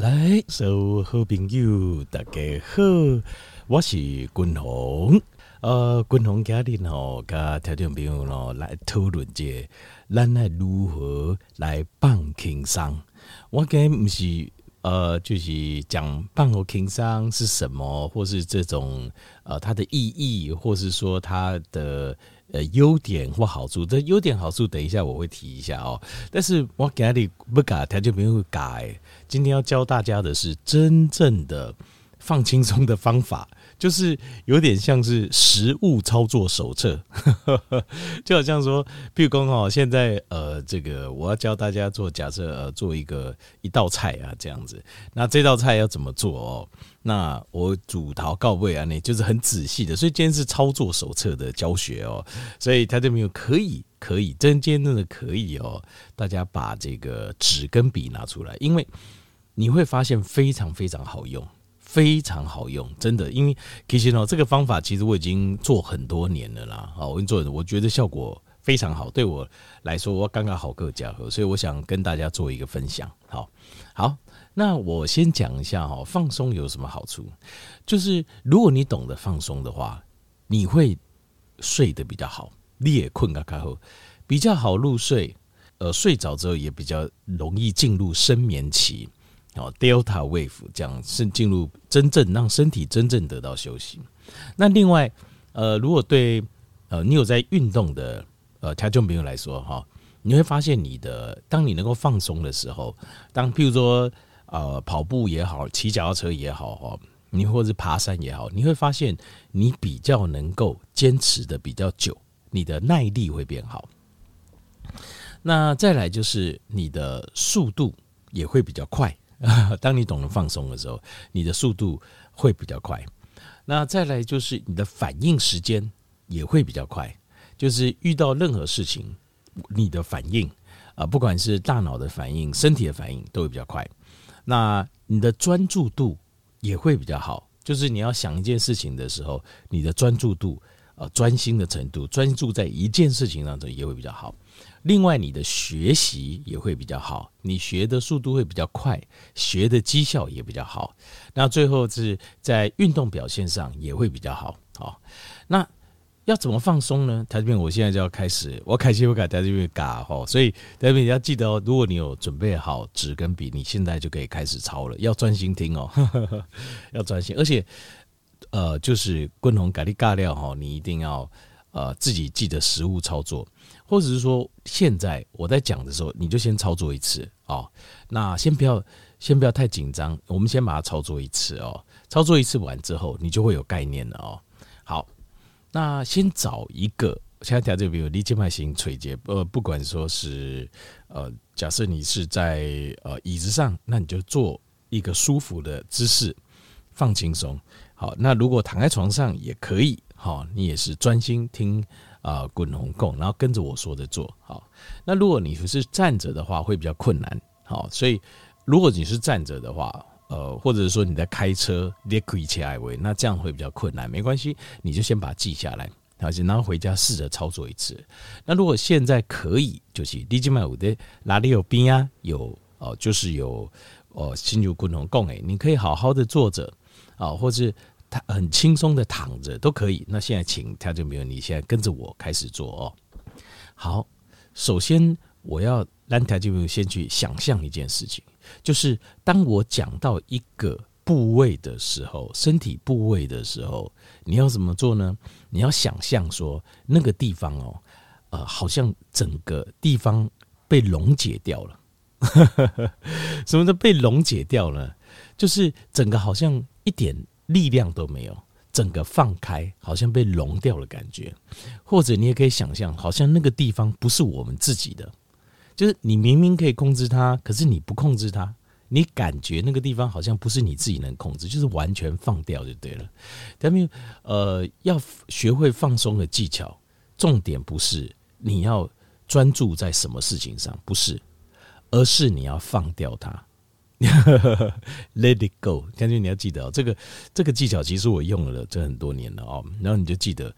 来，所有好朋友，大家好，我是君鸿。呃，君鸿家里吼，跟听众朋友喽来讨论这，咱来如何来放轻松。我今日不是呃，就是讲放轻松是什么，或是这种呃它的意义，或是说它的呃优点或好处。这优点好处，等一下我会提一下哦。但是我今日不改，听众朋友改。今天要教大家的是真正的放轻松的方法。就是有点像是实物操作手册，就好像说，譬如说哦，现在呃，这个我要教大家做，假设呃，做一个一道菜啊，这样子，那这道菜要怎么做哦？那我主桃告慰啊，那就是很仔细的，所以今天是操作手册的教学哦，所以他就没有可以可以真真正的可以哦，大家把这个纸跟笔拿出来，因为你会发现非常非常好用。非常好用，真的，因为其实呢，这个方法其实我已经做很多年了啦。好，我已经做，我觉得效果非常好，对我来说，我刚刚好个家伙，所以我想跟大家做一个分享。好，好，那我先讲一下哈，放松有什么好处？就是如果你懂得放松的话，你会睡得比较好，你也困个开后比较好入睡，呃，睡着之后也比较容易进入深眠期。哦，Delta Wave 这样是进入真正让身体真正得到休息。那另外，呃，如果对呃你有在运动的呃听众朋友来说哈，你会发现你的当你能够放松的时候，当譬如说呃跑步也好，骑脚踏车也好哈，你或者爬山也好，你会发现你比较能够坚持的比较久，你的耐力会变好。那再来就是你的速度也会比较快。当你懂得放松的时候，你的速度会比较快。那再来就是你的反应时间也会比较快，就是遇到任何事情，你的反应啊，不管是大脑的反应、身体的反应都会比较快。那你的专注度也会比较好，就是你要想一件事情的时候，你的专注度啊、专心的程度，专注在一件事情当中也会比较好。另外，你的学习也会比较好，你学的速度会比较快，学的绩效也比较好。那最后是在运动表现上也会比较好。好，那要怎么放松呢？台这边我现在就要开始，我开始我改台这边嘎哈，所以台这边你要记得哦，如果你有准备好纸跟笔，你现在就可以开始抄了，要专心听哦，要专心，而且呃，就是共同改的尬料哈，你一定要呃自己记得实物操作。或者是说，现在我在讲的时候，你就先操作一次哦。那先不要，先不要太紧张，我们先把它操作一次哦。操作一次完之后，你就会有概念了哦。好，那先找一个，现在讲这个，比如立肩脉型垂肩，呃，不管说是呃，假设你是在呃椅子上，那你就做一个舒服的姿势，放轻松。好，那如果躺在床上也可以，好，你也是专心听。啊，滚筒供，然后跟着我说的做好。那如果你是站着的话，会比较困难。好，所以如果你是站着的话，呃，或者是说你在开车，你可以切爱维，那这样会比较困难。没关系，你就先把它记下来，好然后回家试着操作一次。那如果现在可以，就是你今麦有的哪里有冰啊？有哦，就是有哦，新竹滚筒供诶，你可以好好的坐着啊，或是。他很轻松的躺着都可以。那现在请他就没有，你现在跟着我开始做哦。好，首先我要让他就先去想象一件事情，就是当我讲到一个部位的时候，身体部位的时候，你要怎么做呢？你要想象说那个地方哦，呃，好像整个地方被溶解掉了。什么叫被溶解掉了？就是整个好像一点。力量都没有，整个放开，好像被融掉了感觉。或者你也可以想象，好像那个地方不是我们自己的，就是你明明可以控制它，可是你不控制它，你感觉那个地方好像不是你自己能控制，就是完全放掉就对了。但没有，呃，要学会放松的技巧，重点不是你要专注在什么事情上，不是，而是你要放掉它。Let it go，将军你要记得哦，这个这个技巧其实我用了这很多年了哦。然后你就记得，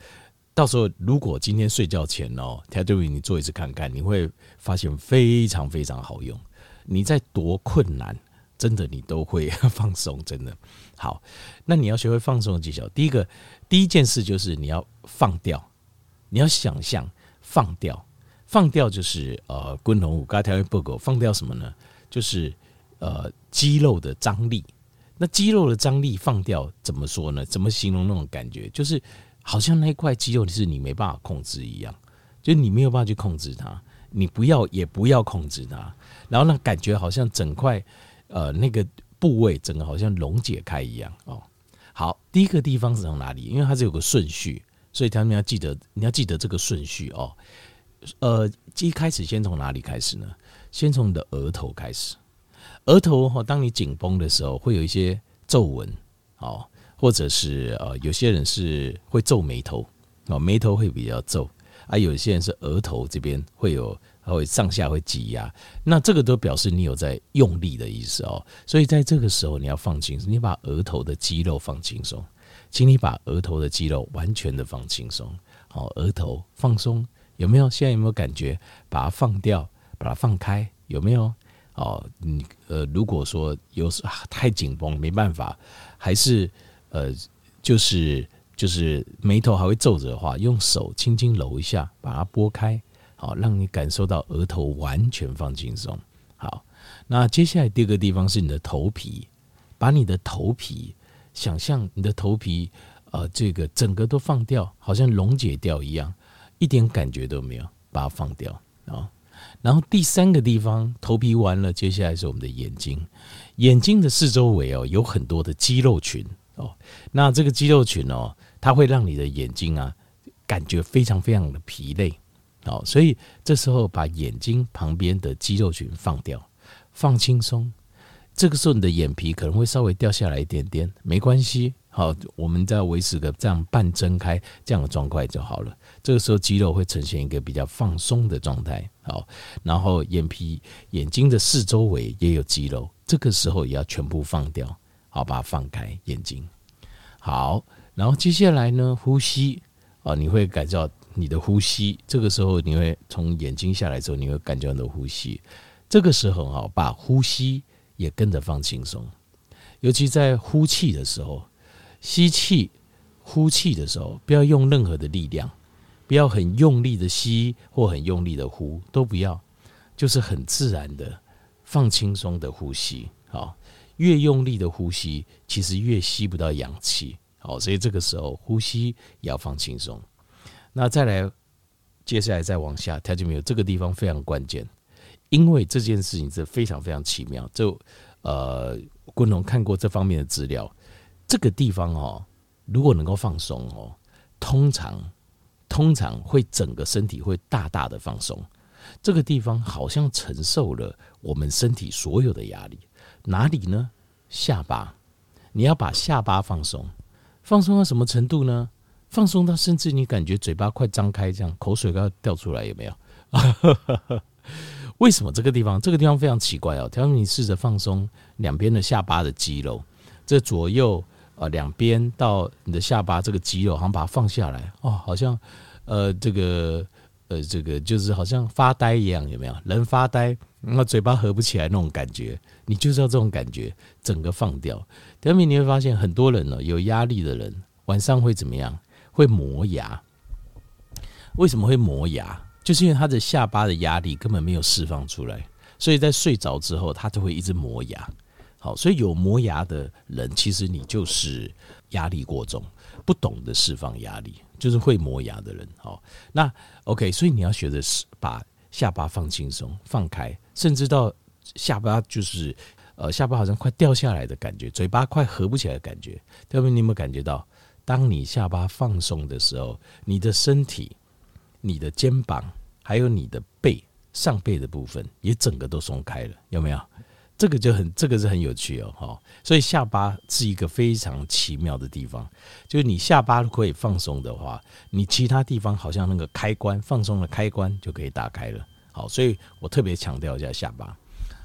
到时候如果今天睡觉前哦，他对你做一次看看，你会发现非常非常好用。你在多困难，真的你都会 放松，真的。好，那你要学会放松的技巧。第一个，第一件事就是你要放掉，你要想象放掉，放掉就是呃，滚龙舞、嘎条不狗，放掉什么呢？就是呃，肌肉的张力。那肌肉的张力放掉，怎么说呢？怎么形容那种感觉？就是好像那块肌肉是你没办法控制一样，就你没有办法去控制它，你不要也不要控制它，然后那感觉好像整块呃那个部位整个好像溶解开一样哦。好，第一个地方是从哪里？因为它是有个顺序，所以他们要记得，你要记得这个顺序哦。呃，一开始先从哪里开始呢？先从你的额头开始。额头哈，当你紧绷的时候，会有一些皱纹哦，或者是呃，有些人是会皱眉头哦，眉头会比较皱啊。有些人是额头这边会有，会上下会挤压，那这个都表示你有在用力的意思哦。所以在这个时候，你要放轻松，你把额头的肌肉放轻松，请你把额头的肌肉完全的放轻松，好，额头放松，有没有？现在有没有感觉？把它放掉，把它放开，有没有？哦，你呃，如果说有时太紧绷没办法，还是呃，就是就是眉头还会皱着的话，用手轻轻揉一下，把它拨开，好，让你感受到额头完全放轻松。好，那接下来第二个地方是你的头皮，把你的头皮想象你的头皮呃，这个整个都放掉，好像溶解掉一样，一点感觉都没有，把它放掉啊。然后第三个地方，头皮完了，接下来是我们的眼睛。眼睛的四周围哦，有很多的肌肉群哦。那这个肌肉群哦，它会让你的眼睛啊，感觉非常非常的疲累哦。所以这时候把眼睛旁边的肌肉群放掉，放轻松。这个时候你的眼皮可能会稍微掉下来一点点，没关系。好，我们再维持个这样半睁开这样的状态就好了。这个时候肌肉会呈现一个比较放松的状态，好，然后眼皮、眼睛的四周围也有肌肉，这个时候也要全部放掉，好，把它放开眼睛。好，然后接下来呢，呼吸啊，你会感觉到你的呼吸，这个时候你会从眼睛下来之后，你会感觉到你的呼吸，这个时候哈，把呼吸也跟着放轻松，尤其在呼气的时候，吸气、呼气的时候，不要用任何的力量。不要很用力的吸或很用力的呼，都不要，就是很自然的放轻松的呼吸。好，越用力的呼吸，其实越吸不到氧气。好，所以这个时候呼吸也要放轻松。那再来，接下来再往下，条件没有这个地方非常关键，因为这件事情是非常非常奇妙。就呃，昆龙看过这方面的资料，这个地方哦，如果能够放松哦，通常。通常会整个身体会大大的放松，这个地方好像承受了我们身体所有的压力。哪里呢？下巴，你要把下巴放松，放松到什么程度呢？放松到甚至你感觉嘴巴快张开，这样口水都要掉出来，有没有？为什么这个地方？这个地方非常奇怪哦。假如你试着放松两边的下巴的肌肉，这左右。啊，两边到你的下巴这个肌肉，好像把它放下来哦，好像呃，这个呃，这个就是好像发呆一样，有没有？人发呆，那嘴巴合不起来那种感觉，你就是要这种感觉，整个放掉。第二面你会发现，很多人呢，有压力的人晚上会怎么样？会磨牙。为什么会磨牙？就是因为他的下巴的压力根本没有释放出来，所以在睡着之后，他就会一直磨牙。好，所以有磨牙的人，其实你就是压力过重，不懂得释放压力，就是会磨牙的人。好，那 OK，所以你要学的是把下巴放轻松、放开，甚至到下巴就是呃下巴好像快掉下来的感觉，嘴巴快合不起来的感觉。特别你有没有感觉到，当你下巴放松的时候，你的身体、你的肩膀还有你的背上背的部分也整个都松开了，有没有？这个就很，这个是很有趣哦，哈，所以下巴是一个非常奇妙的地方，就是你下巴可以放松的话，你其他地方好像那个开关放松的开关就可以打开了，好，所以我特别强调一下下巴。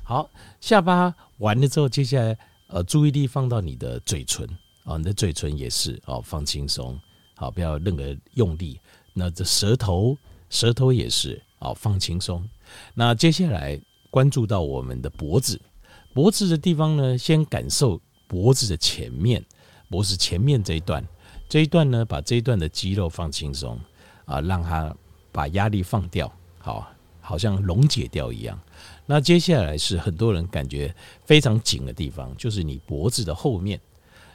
好，下巴完了之后，接下来呃，注意力放到你的嘴唇啊，你的嘴唇也是哦，放轻松，好，不要任何用力。那这舌头，舌头也是哦，放轻松。那接下来关注到我们的脖子。脖子的地方呢，先感受脖子的前面，脖子前面这一段，这一段呢，把这一段的肌肉放轻松啊，让它把压力放掉，好，好像溶解掉一样。那接下来是很多人感觉非常紧的地方，就是你脖子的后面。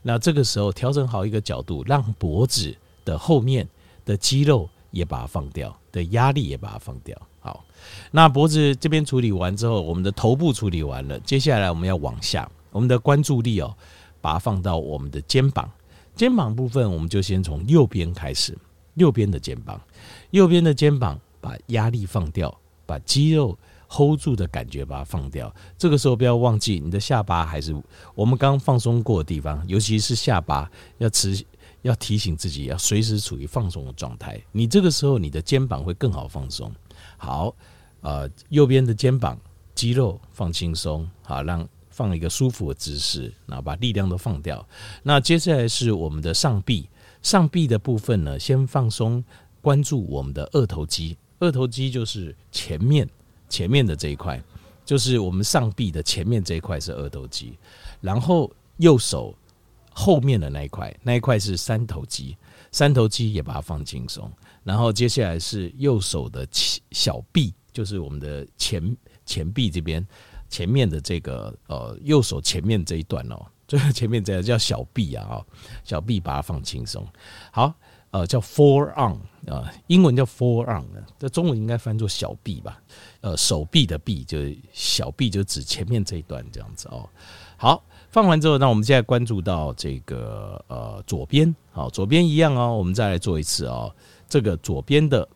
那这个时候调整好一个角度，让脖子的后面的肌肉也把它放掉，的压力也把它放掉。好，那脖子这边处理完之后，我们的头部处理完了，接下来我们要往下，我们的关注力哦，把它放到我们的肩膀。肩膀部分，我们就先从右边开始，右边的肩膀，右边的肩膀把压力放掉，把肌肉。hold 住的感觉，把它放掉。这个时候不要忘记，你的下巴还是我们刚放松过的地方，尤其是下巴，要持要提醒自己，要随时处于放松的状态。你这个时候，你的肩膀会更好放松。好，呃，右边的肩膀肌肉放轻松，好，让放一个舒服的姿势，然后把力量都放掉。那接下来是我们的上臂，上臂的部分呢，先放松，关注我们的二头肌。二头肌就是前面。前面的这一块，就是我们上臂的前面这一块是二头肌，然后右手后面的那一块，那一块是三头肌，三头肌也把它放轻松。然后接下来是右手的小臂，就是我们的前前臂这边前面的这个呃右手前面这一段哦，这个前面这个叫小臂啊，小臂把它放轻松。好。呃，叫 forearm 啊，英文叫 forearm，这中文应该翻作小臂吧？呃，手臂的臂就是小臂，就指前面这一段这样子哦。好，放完之后，那我们现在关注到这个呃左边，好，左边一样哦，我们再来做一次哦。这个左边的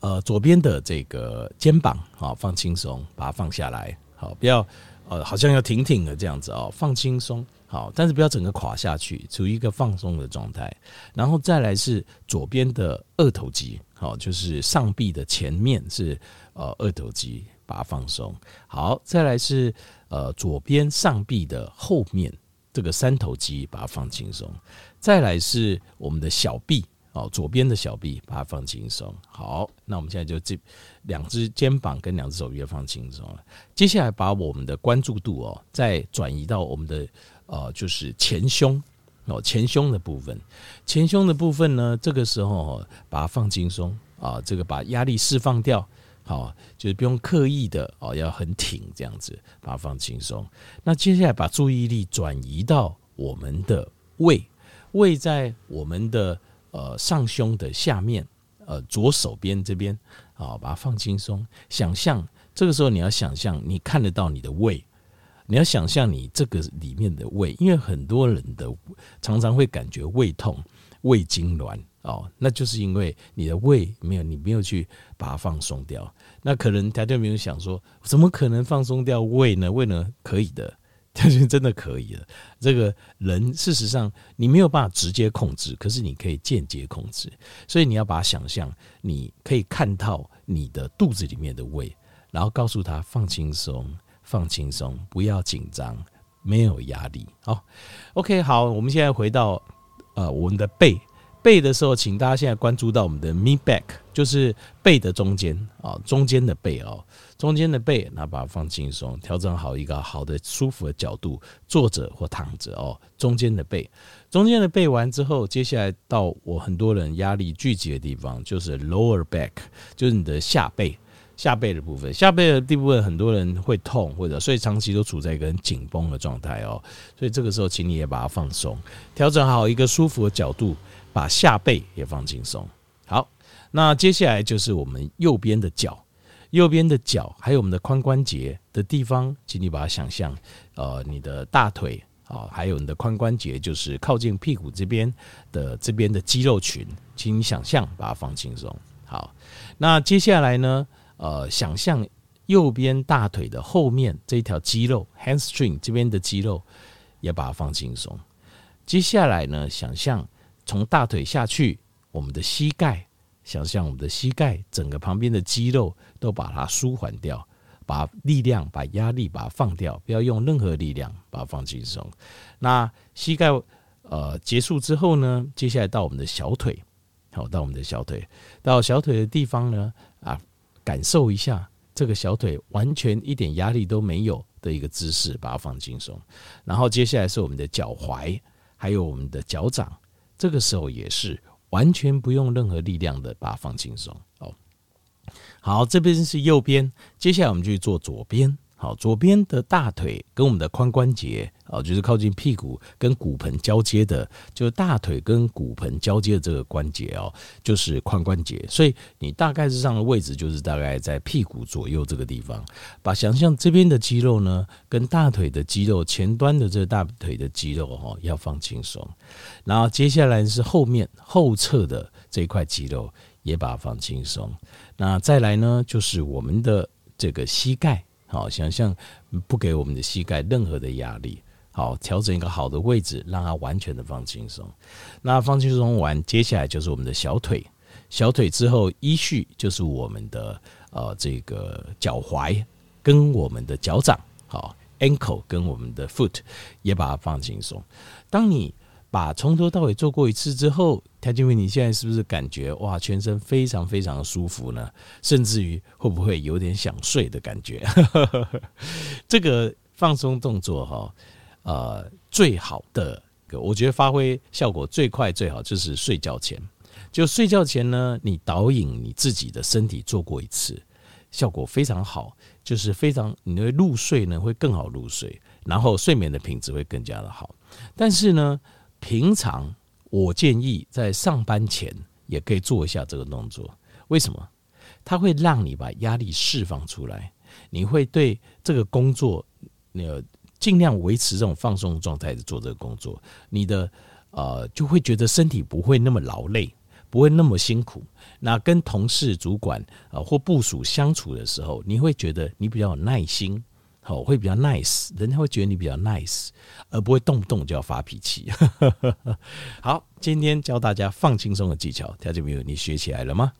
呃左边的这个肩膀，好，放轻松，把它放下来，好，不要呃好像要挺挺的这样子哦，放轻松。好，但是不要整个垮下去，处于一个放松的状态。然后再来是左边的二头肌，好，就是上臂的前面是呃二头肌，把它放松。好，再来是呃左边上臂的后面这个三头肌，把它放轻松。再来是我们的小臂，哦，左边的小臂，把它放轻松。好，那我们现在就这两只肩膀跟两只手臂要放轻松了。接下来把我们的关注度哦，再转移到我们的。呃，就是前胸哦，前胸的部分，前胸的部分呢，这个时候把它放轻松啊，这个把压力释放掉，好，就是不用刻意的哦，要很挺这样子，把它放轻松。那接下来把注意力转移到我们的胃，胃在我们的呃上胸的下面，呃左手边这边，好，把它放轻松。想象这个时候你要想象你看得到你的胃。你要想象你这个里面的胃，因为很多人的常常会感觉胃痛、胃痉挛哦，那就是因为你的胃没有，你没有去把它放松掉。那可能大家没有想说，怎么可能放松掉胃呢？胃呢？可以的，但是真的可以的。这个人事实上你没有办法直接控制，可是你可以间接控制。所以你要把它想象，你可以看到你的肚子里面的胃，然后告诉他放轻松。放轻松，不要紧张，没有压力。好，OK，好，我们现在回到呃我们的背背的时候，请大家现在关注到我们的 mid back，就是背的中间啊，中间的背哦，中间的背，那把它放轻松，调整好一个好的舒服的角度，坐着或躺着哦，中间的背，中间的背完之后，接下来到我很多人压力聚集的地方，就是 lower back，就是你的下背。下背的部分，下背的地部分很多人会痛，或者所以长期都处在一个很紧绷的状态哦。所以这个时候，请你也把它放松，调整好一个舒服的角度，把下背也放轻松。好，那接下来就是我们右边的脚，右边的脚还有我们的髋关节的地方，请你把它想象，呃，你的大腿啊，还有你的髋关节，就是靠近屁股这边的这边的肌肉群，请你想象把它放轻松。好，那接下来呢？呃，想象右边大腿的后面这条肌肉，hamstring 这边的肌肉也把它放轻松。接下来呢，想象从大腿下去，我们的膝盖，想象我们的膝盖整个旁边的肌肉都把它舒缓掉，把力量、把压力把它放掉，不要用任何力量把它放轻松。那膝盖呃结束之后呢，接下来到我们的小腿，好，到我们的小腿，到小腿的地方呢，啊。感受一下这个小腿完全一点压力都没有，的一个姿势，把它放轻松。然后接下来是我们的脚踝，还有我们的脚掌，这个时候也是完全不用任何力量的把它放轻松。哦，好，这边是右边，接下来我们就去做左边。好，左边的大腿跟我们的髋关节，啊，就是靠近屁股跟骨盆交接的，就是大腿跟骨盆交接的这个关节哦，就是髋关节。所以你大概是上的位置就是大概在屁股左右这个地方。把想象这边的肌肉呢，跟大腿的肌肉前端的这个大腿的肌肉哈，要放轻松。然后接下来是后面后侧的这一块肌肉，也把它放轻松。那再来呢，就是我们的这个膝盖。好，想象不给我们的膝盖任何的压力。好，调整一个好的位置，让它完全的放轻松。那放轻松完，接下来就是我们的小腿。小腿之后依序就是我们的呃这个脚踝跟我们的脚掌。好，ankle 跟我们的 foot 也把它放轻松。当你把从头到尾做过一次之后，他就问你现在是不是感觉哇，全身非常非常的舒服呢？甚至于会不会有点想睡的感觉？这个放松动作哈，呃，最好的，我觉得发挥效果最快最好就是睡觉前。就睡觉前呢，你导引你自己的身体做过一次，效果非常好，就是非常你的入睡呢会更好入睡，然后睡眠的品质会更加的好。但是呢。平常我建议在上班前也可以做一下这个动作，为什么？它会让你把压力释放出来，你会对这个工作，呃，尽量维持这种放松状态的做这个工作，你的呃就会觉得身体不会那么劳累，不会那么辛苦。那跟同事、主管啊或部署相处的时候，你会觉得你比较有耐心。好，会比较 nice，人家会觉得你比较 nice，而不会动不动就要发脾气。好，今天教大家放轻松的技巧，条件朋友，你学起来了吗？